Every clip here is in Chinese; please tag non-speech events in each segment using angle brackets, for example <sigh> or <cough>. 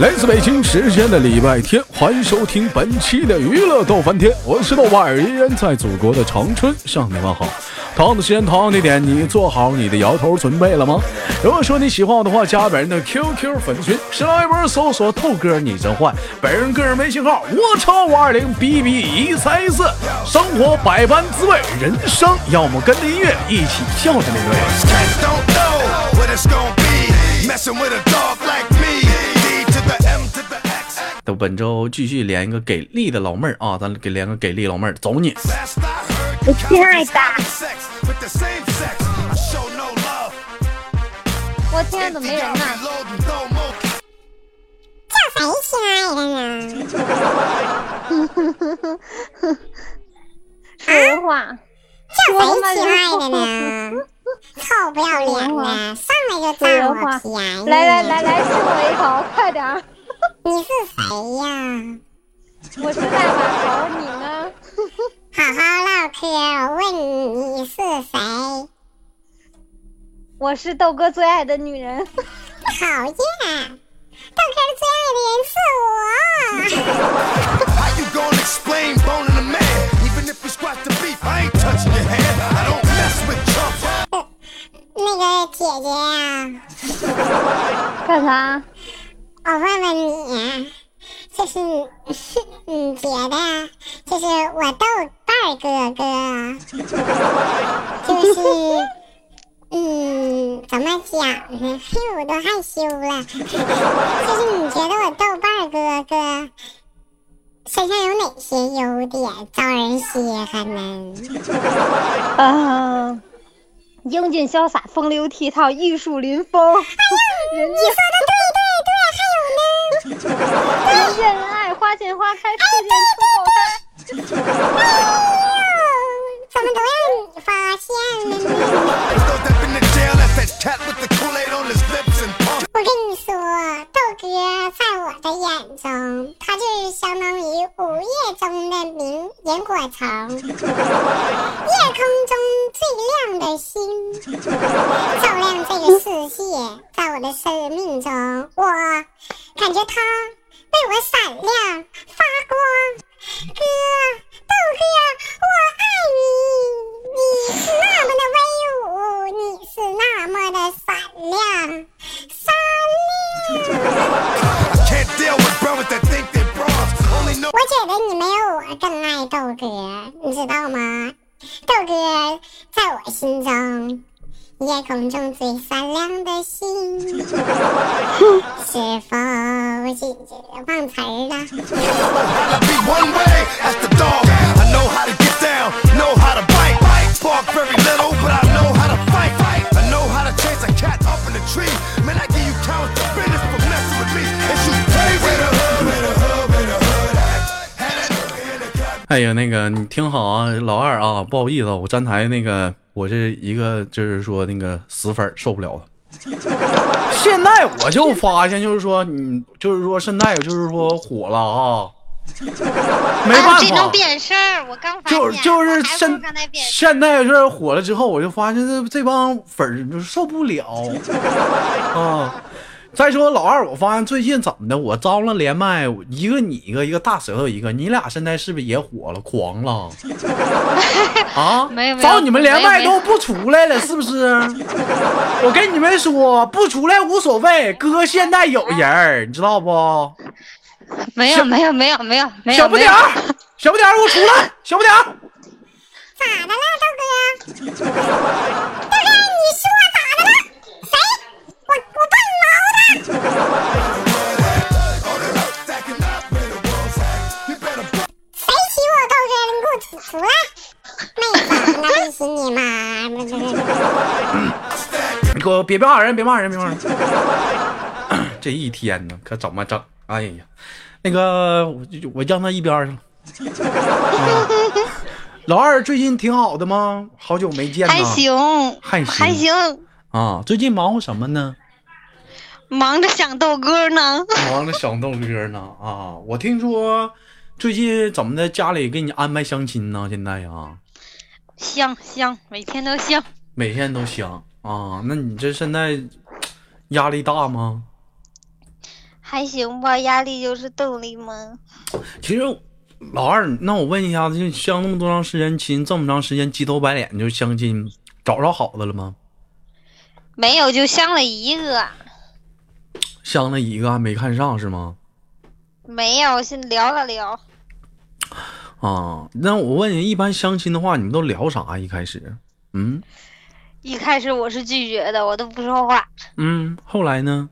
来自北京时间的礼拜天，欢迎收听本期的娱乐逗翻天。我是诺瓦尔，依然在祖国的长春向你问好。同样的时间，同样的点，你做好你的摇头准备了吗？如果说你喜欢我的话，加本人的 QQ 粉丝群，新浪微博搜索透哥你真坏，本人个人微信号我超五二零 B B 一三一四，生活百般滋味，人生要么跟着音乐一起笑着面对。本周继续连一个给力的老妹儿啊，咱给连个给力老妹儿，走你！亲爱的，sex with the same sex. I show no love. 我亲爱的没人呢 more. 谁亲爱的呢？说话，叫谁亲爱的呢？臭不要脸的，上来就占我便宜！来来来来，亲我一口，快点！你是谁呀？我是大马猴，你呢？好好唠嗑，我问你你是谁？我是豆哥最爱的女人。讨厌，豆哥最爱的人是我。How you gonna explain boning a man? Even if you squat the beef, I ain't touching your hand. I don't mess with chumps. 那个姐姐呀、干啥？我问问你，就是你觉得，就是我豆瓣儿哥哥，就是，嗯，怎么讲呢？嘿，我都害羞了。就是你觉得我豆瓣哥哥身上有哪些优点招人稀罕呢？<laughs> 啊，英俊潇洒，风流倜傥，玉树临风。哎呀，你说的对对对，还有呢。<laughs> 人爱花见花开，初恋错。怎么都让你发现。我跟你说，豆哥在我的眼中，他就相当于午夜中的明萤火虫。夜空中最亮的星，照亮这个世界。在我的生命中，我感觉他。被我闪亮发光。哥，豆哥，我爱你。你是那么的威武，你是那么的闪亮。闪亮。我觉得你没有我更爱豆哥，你知道吗？豆哥，在我心中。夜空中最闪亮的星。<laughs> 是否是忘词儿了？哎呀，那个你听好啊，老二啊，不好意思啊，我站台那个我是一个就是说那个死粉受不了了。<laughs> 现在我就发现，就是说你就是说现在就是说火了啊，没办法，这法能，变事儿，我刚发现，就就是现现在是火了之后，我就发现这这帮粉儿就受不了 <laughs> 啊。再说老二，我发现最近怎么的，我招了连麦，一个你一个，一个大舌头一个，你俩现在是不是也火了，狂了？<laughs> 啊，没有没有找你们连麦都不出来了，是不是？我跟你们说，不出来无所谓，哥现在有人儿，你知道不？没有没有没有没有没有，小不点儿，小不点儿，给我出来，小不点儿。咋的了，豆哥？大哥，你说咋的了？谁？我我笨毛的。Stacking up in the world's high. You better 谁骑我豆哥了？你给我出出来！妹子，那不是你吗？不不不你给我别别骂人，别骂人，别骂人。这一天呢，可怎么整？哎呀，那个我就我让他一边去了。啊老二最近挺好的吗？好久没见呐。还行还行还行，啊，最近忙活什么呢？忙着想豆哥呢。忙着想豆哥呢 <laughs> 啊！我听说最近怎么的，家里给你安排相亲呢？现在呀，香香，每天都香。每天都香啊！那你这现在压力大吗？还行吧，压力就是动力嘛。其实老二，那我问一下子，就相那么多长时间亲，这么长时间鸡头白脸就相亲，找着好的了吗？没有，就相了一个。相了一个还没看上是吗？没有，先聊了聊。啊，那我问你，一般相亲的话，你们都聊啥？一开始，嗯一开始我是拒绝的，我都不说话。嗯，后来呢？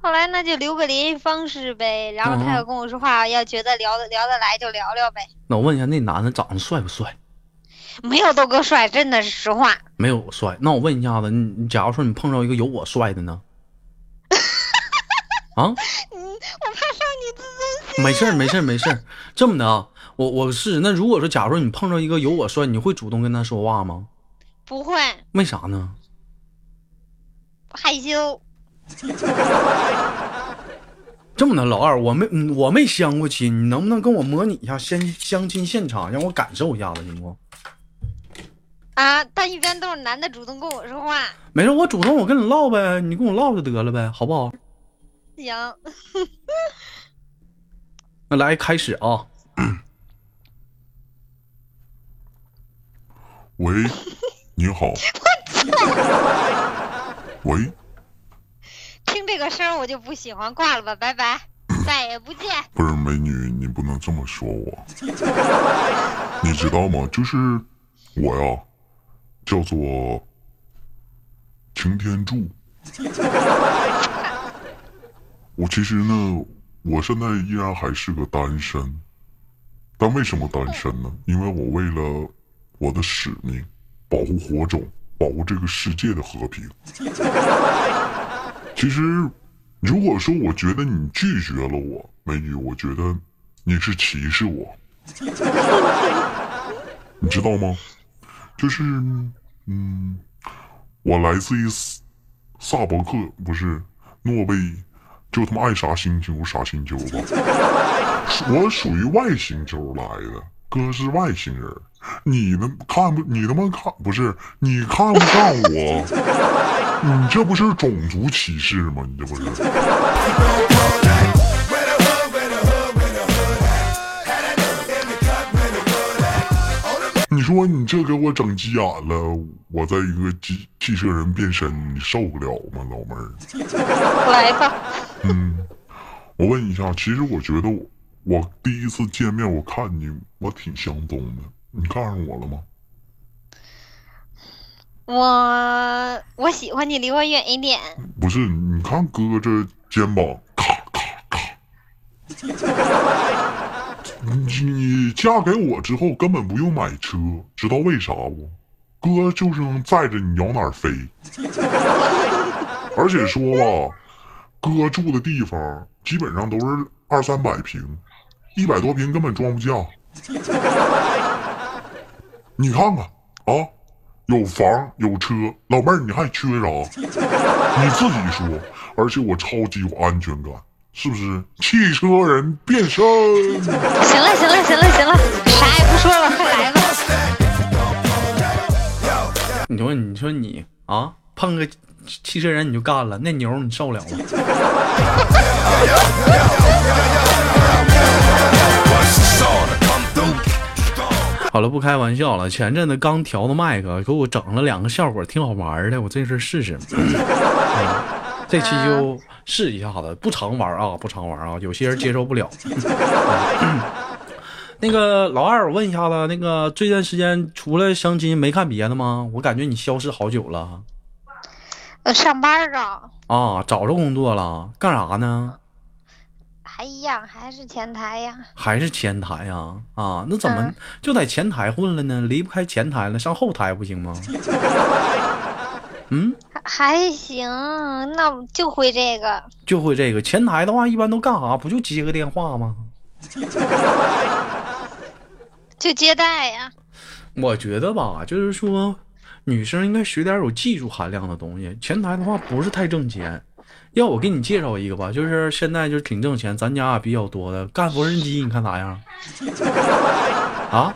后来那就留个联系方式呗，然后他嗯要跟我说话，要觉得聊得聊得来就聊聊呗。那我问一下，那男的长得帅不帅？没有豆哥帅，真的是实话。没有我帅。那我问一下子，你你假如说你碰到一个有我帅的呢？啊？<laughs> 我怕伤你自尊心。没事儿，没事儿，没事儿。这么的啊，我我是那如果说，假如说你碰着一个有我帅，你会主动跟他说话吗？不会为啥呢？害羞。<laughs> 这么的，老二，我没嗯我没相过亲，你能不能跟我模拟一下相相亲现场，让我感受一下子，行不？啊，但一般都是男的主动跟我说话。没事，我主动我跟你唠呗，你跟我唠就得了呗，好不好？行，<laughs> 那来开始啊，喂，你好。喂，听这个声儿我就不喜欢，挂了吧，拜拜，再也不见。不是美女，你不能这么说我。你知道吗？就是我呀，叫做擎天柱。我其实呢，我现在依然还是个单身。但为什么单身呢？因为我为了我的使命，保护火种，保护这个世界的和平。其实，如果说我觉得你拒绝了我，美女，我觉得你是歧视我，你知道吗？就是，嗯，我来自于萨博克，不是诺贝，就他妈爱啥星球啥星球吧。<laughs> 我属于外星球来的，哥是外星人，你能看不？你他妈看不是？你看不上我？<laughs> 你这不是种族歧视吗？你这不是？<laughs> 你说你这给我整急眼了，我在一个汽汽车人变身，你受不了吗，老妹儿？来吧，嗯，我问一下，其实我觉得我我第一次见面，我看你我挺相中的，你看上我了吗？我我喜欢你，离我远一点。不是，你看哥这肩膀，咔咔咔。你你嫁给我之后根本不用买车，知道为啥不？哥就是能载着你往哪儿飞。<laughs> 而且说吧，哥住的地方基本上都是二三百平，一百多平根本装不下。<laughs> 你看看啊，有房有车，老妹儿你还缺啥？<laughs> 你自己说。而且我超级有安全感，是不是？汽车人变身。行了，行了，行了，行了，啥也不说了，快来吧。你说你说你啊，碰个汽车人你就干了，那牛你受了吗？<laughs> 好了，不开玩笑了。前阵子刚调的麦克，给我整了两个效果，挺好玩的。我这事试试。嗯这期就试一下子，不常玩啊，不常玩啊，有些人接受不了。那个老二，我问一下子，那个这段时间除了相亲没看别的吗？我感觉你消失好久了我上班啊，啊，找着工作了，干啥呢？还一样，还是前台呀。还是前台呀、啊？那怎么嗯就在前台混了呢？离不开前台了，上后台不行吗？嗯，还行，那我就会这个。就会这个前台的话，一般都干啥？不就接个电话吗？<laughs> 就接待呀，我觉得吧，就是说，女生应该学点有技术含量的东西。前台的话不是太挣钱。要我给你介绍一个吧，就是现在就是挺挣钱，咱家比较多的干缝纫机，你看咋样？<laughs> 啊，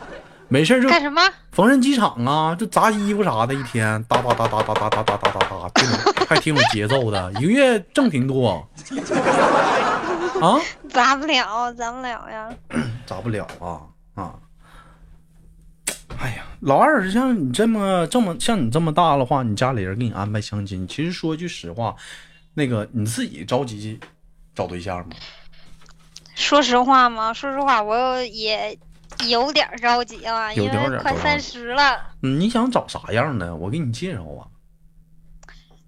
没事就干什么？缝纫机厂啊，就砸衣服啥的，一天哒哒哒哒哒哒哒哒哒哒还挺有节奏的，一个月挣挺多。啊，<laughs> 砸不了，砸不了呀。<clears throat> 砸不了啊啊！哎呀，老二，像你这么这么像你这么大的话，你家里人给你安排相亲，其实说句实话，那个你自己着急找对象吗？说实话吗，说实话，我也有点着急了，因有点为快三十了。嗯，你想找啥样的？我给你介绍啊。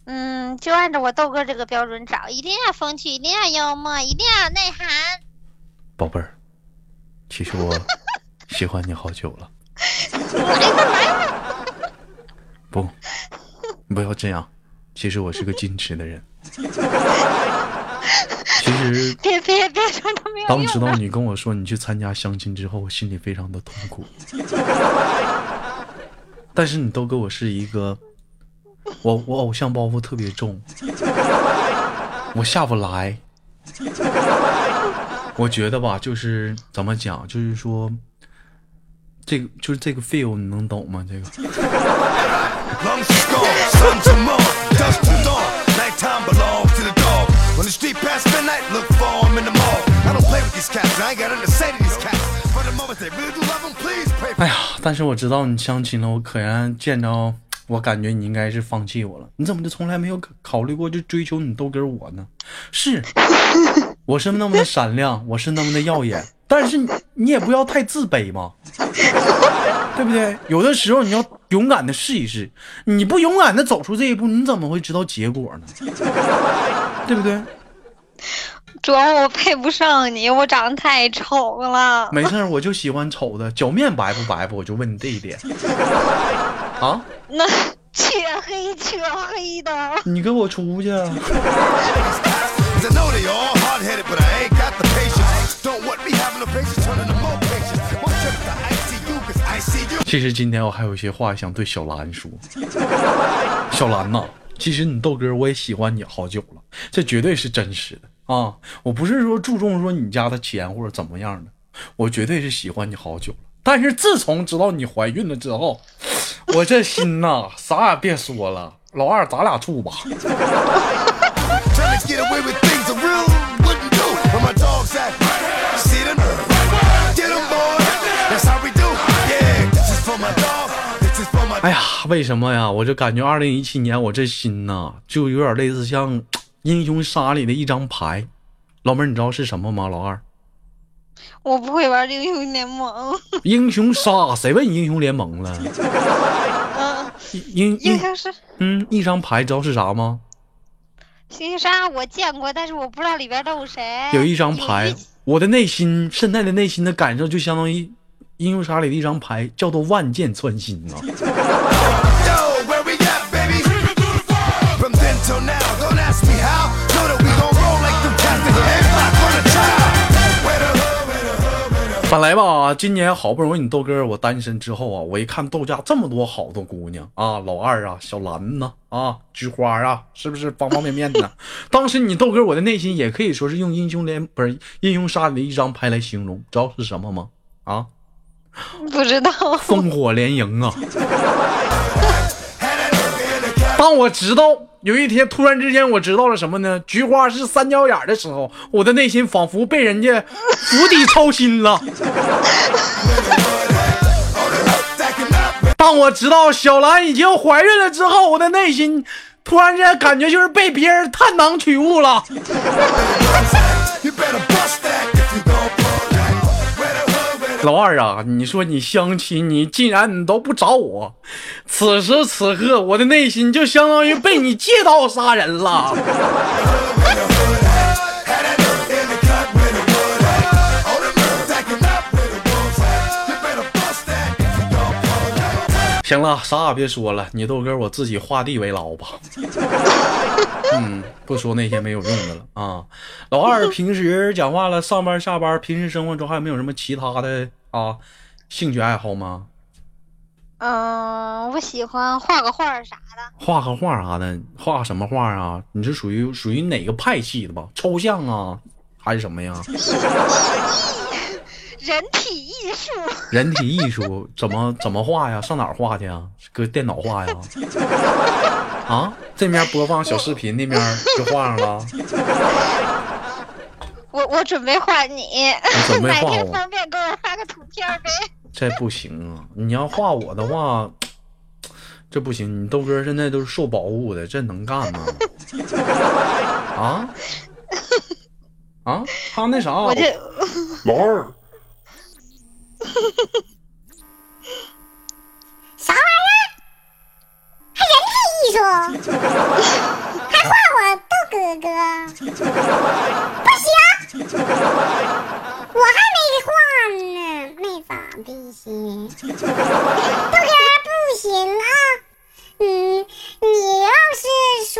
嗯，就按照我豆哥这个标准找，一定要风趣，一定要幽默，一定要有内涵。宝贝儿，其实我 <laughs> 喜欢你好久了。来吧来吧不，不要这样。其实我是个矜持的人。<laughs> 其实别别别说这没有当知道。你跟我说你去参加相亲之后，我心里非常的痛苦。但是你都给我是一个，我我偶像包袱特别重，我下不来。我觉得吧，就是怎么讲，就是说，这个就是这个 feel，你能懂吗？这个 The dog. When the street past midnight, look for 'em in the mall. I don't play with these cats, I ain't got nothing to say to these cats. For the moment they really do love 'em, please pray for 哎呀，但是我知道你相亲了，我可然见着，我感觉你应该是放弃我了。你怎么就从来没有考考虑过就追求你豆哥我呢？是，我是那么的闪亮，我是那么的耀眼，但是你你也不要太自卑嘛，对不对？有的时候你要勇敢的试一试，你不勇敢的走出这一步，你怎么会知道结果呢？<laughs> 对不对？主要我配不上你，我长得太丑了。没事儿，我就喜欢丑的，脚面白不白不？我就问你这一点。<laughs> 啊，那黢黑黢黑的。你给我出去！啊！其实今天我还有一些话想对小兰说。<laughs> 小兰呐，其实你豆哥我也喜欢你好久了，这绝对是真实的啊！我不是说注重说你家的钱或者怎么样的，我绝对是喜欢你好久了。但是自从知道你怀孕了之后，我这心呐，啥也别说了，老二咱俩处吧。哎呀，为什么呀？我就感觉二零一七年我这心呐，就有点类似像英雄杀里的一张牌。老妹儿，你知道是什么吗？老二，我不会玩英雄联盟。英雄杀，谁问你英雄联盟了？<laughs> 嗯，英英英雄是嗯，一张牌知道是啥吗？星星杀我见过，但是我不知道里边都有谁。有一张牌，我的内心现在的内心的感受就相当于英雄杀里的一张牌，叫做万箭穿心啊！本来吧，今年好不容易你豆哥我单身之后啊，我一看豆家这么多好的姑娘啊，老二啊，小兰呢、啊，菊花啊，是不是方方面面的？<laughs> 当时你豆哥我的内心也可以说是用英雄联不是英雄杀里的一张牌来形容，知道是什么吗？啊，<laughs> 不知道。烽火连营啊！<laughs> 当我知道有一天突然之间我知道了什么呢？菊花是三角眼的时候，我的内心仿佛被人家釜底抽薪了。<laughs> 当我知道小兰已经怀孕了之后，我的内心突然之间感觉就是被别人探囊取物了。老二啊，你说你相亲，你竟然你都不找我，此时此刻我的内心就相当于被你借刀杀人了。<laughs> 行了，啥也别说了，你豆哥我自己画地为牢吧。<laughs> 嗯，不说那些没有用的了啊。老二平时讲话了，上班下班，平时生活中还有没有什么其他的啊兴趣爱好吗？嗯，我喜欢画个画啥的。画个画啥的，画什么画啊？你是属于属于哪个派系的吧？抽象啊，还是什么呀？<laughs> 人体艺术，人体艺术怎么 <laughs> 怎么画呀？上哪儿画去啊？搁电脑画呀？啊，这面播放小视频，那面就画上了。<laughs> 我我准备画你，准备哪天画我方便给我发个图片呗？这不行啊！你要画我的话，这不行。你豆哥现在都是受保护的，这能干吗？<laughs> 啊啊，他那啥，老二，啥玩意儿？还人体艺术？<laughs> 还画我豆哥哥？不行，我还没画呢，没咋地行。豆哥不行啊，嗯，你要是说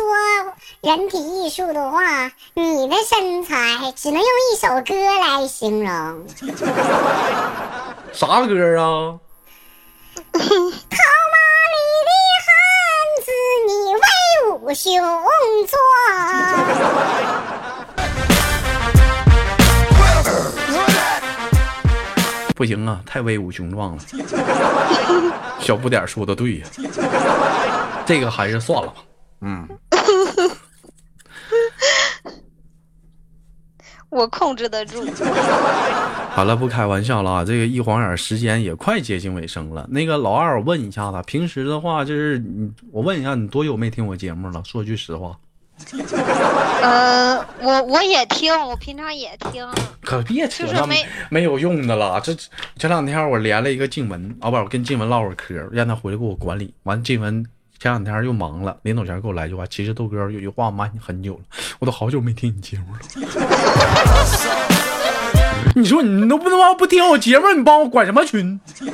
人体艺术的话，你的身材只能用一首歌来形容。啥歌啊？<laughs> 套马里的汉子，你威武雄壮。不行啊，太威武雄壮了。小不点儿说的对呀、这个还是算了吧。嗯，我控制得住。<laughs> 好了，不开玩笑了啊！这个一晃眼儿时间也快接近尾声了。那个老二，我问一下子，平时的话就是你，我问一下你多久没听我节目了？说句实话，呃，我我也听，我平常也听。可别扯那没没有用的了。这前两天我连了一个静文，啊不，我跟静文唠会儿嗑，让他回来给我管理。完，静文前两天又忙了，临走前给我来句话。其实豆哥有句话瞒你很久了，我都好久没听你节目了。<laughs> 你说你都不他妈不听我节目，你帮我管什么群？<laughs>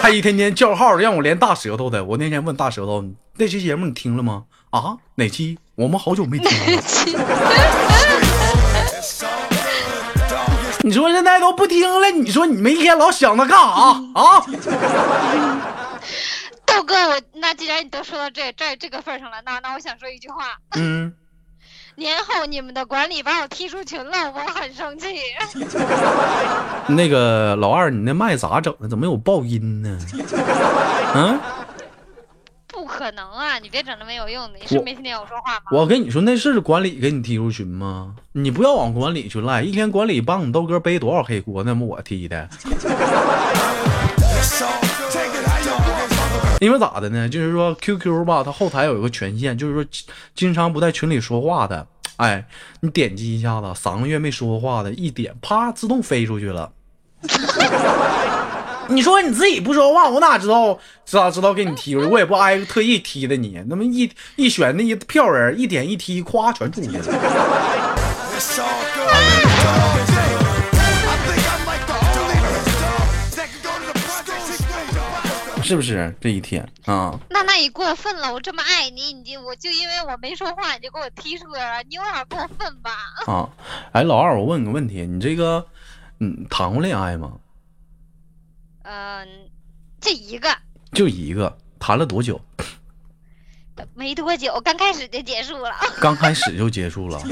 还一天天叫号让我连大舌头的。我那天问大舌头，那期节目你听了吗？啊，哪期？我们好久没听了。<laughs> 你说现在都不听了，你说你们一天老想着干啥啊？<laughs> 豆哥，我那既然你都说到这这这个份儿上了，那那我想说一句话：嗯，<laughs> 年后你们的管理把我踢出群了，我很生气。<laughs> 那个老二，你那麦咋整的？怎么有爆音呢？嗯，不可能啊！你别整那没有用的，你是没听见我说话吗？我跟你说，那是管理给你踢出群吗？你不要往管理去赖，一天管理帮你豆哥背多少黑锅，那么我踢的。<laughs> 因为咋的呢？就是说 QQ 吧，它后台有一个权限，就是说经常不在群里说话的，哎，你点击一下子，三个月没说话的，一点啪自动飞出去了。<laughs> 你说你自己不说话，我哪知道咋知道给你踢出去？我也不挨个特意踢的你，那么一一选那一票人，一点一踢，咵全出去了。是不是这一天啊？那那你过分了！我这么爱你，你就我就因为我没说话，你就给我踢出来了，你有点过分吧？啊，哎，老二，我问你个问题，你这个，嗯，谈过恋爱吗？嗯、这一个就一个，谈了多久？没多久，刚开始就结束了。<laughs> 刚开始就结束了。<laughs>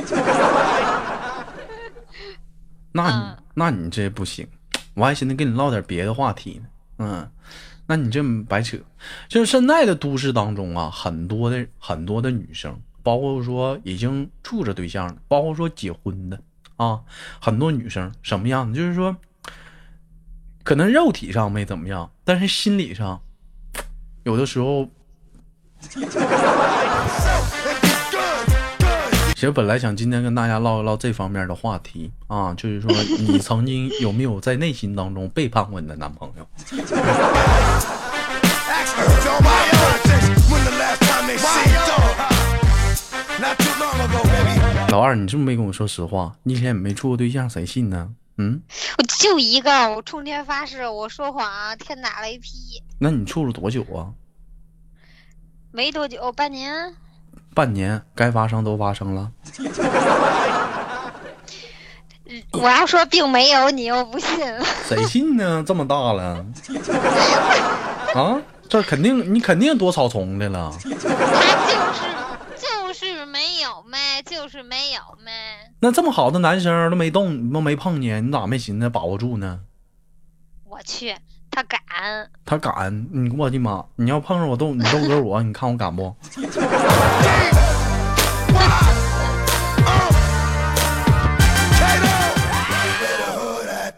那你嗯那你这不行，我还寻思跟你唠点别的话题呢。嗯，那你这么白扯。就是现在的都市当中啊，很多的很多的女生，包括说已经处着对象的，包括说结婚的啊，很多女生什么样的？就是说，可能肉体上没怎么样，但是心理上，有的时候其实本来想今天跟大家唠一唠这方面的话题啊，就是说你曾经有没有在内心当中背叛过你的男朋友？老二，你这么没跟我说实话，你以前也没处过对象，谁信呢？嗯，我就一个，我冲天发誓，我说谎天打雷劈。那你处了多久啊？没多久，半年。半年，该发生都发生了。我要说并没有，你又不信。谁信呢？这么大了，啊，这肯定你肯定多草丛的了。<laughs> 有呗，就是没有呗。那这么好的男生都没动，都没碰你，你咋没寻思把握住呢？我去，他敢。他敢，你我的妈！你要碰上我豆，你豆哥我，你看我敢不？<laughs>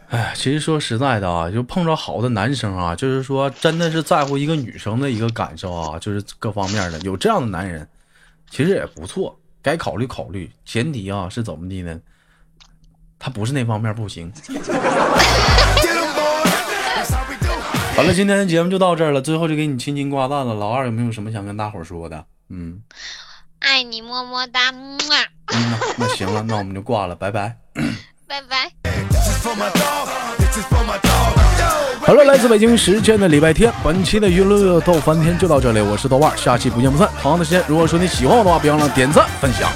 哎，其实说实在的啊，就碰着好的男生啊，就是说真的是在乎一个女生的一个感受啊，就是各方面的，有这样的男人，其实也不错，该考虑考虑。前提啊是怎么的呢？他不是那方面不行。<laughs> 好了，今天的节目就到这儿了，最后就给你亲亲挂断了。老二有没有什么想跟大伙儿说的？嗯，爱你么么哒，嗯那那行了，那我们就挂了，拜拜。拜拜。好了，来自北京时间的礼拜天，本期的娱乐逗翻天就到这里，我是豆瓣，下期不见不散。同样的时间，如果说你喜欢我的话，别忘了点赞分享。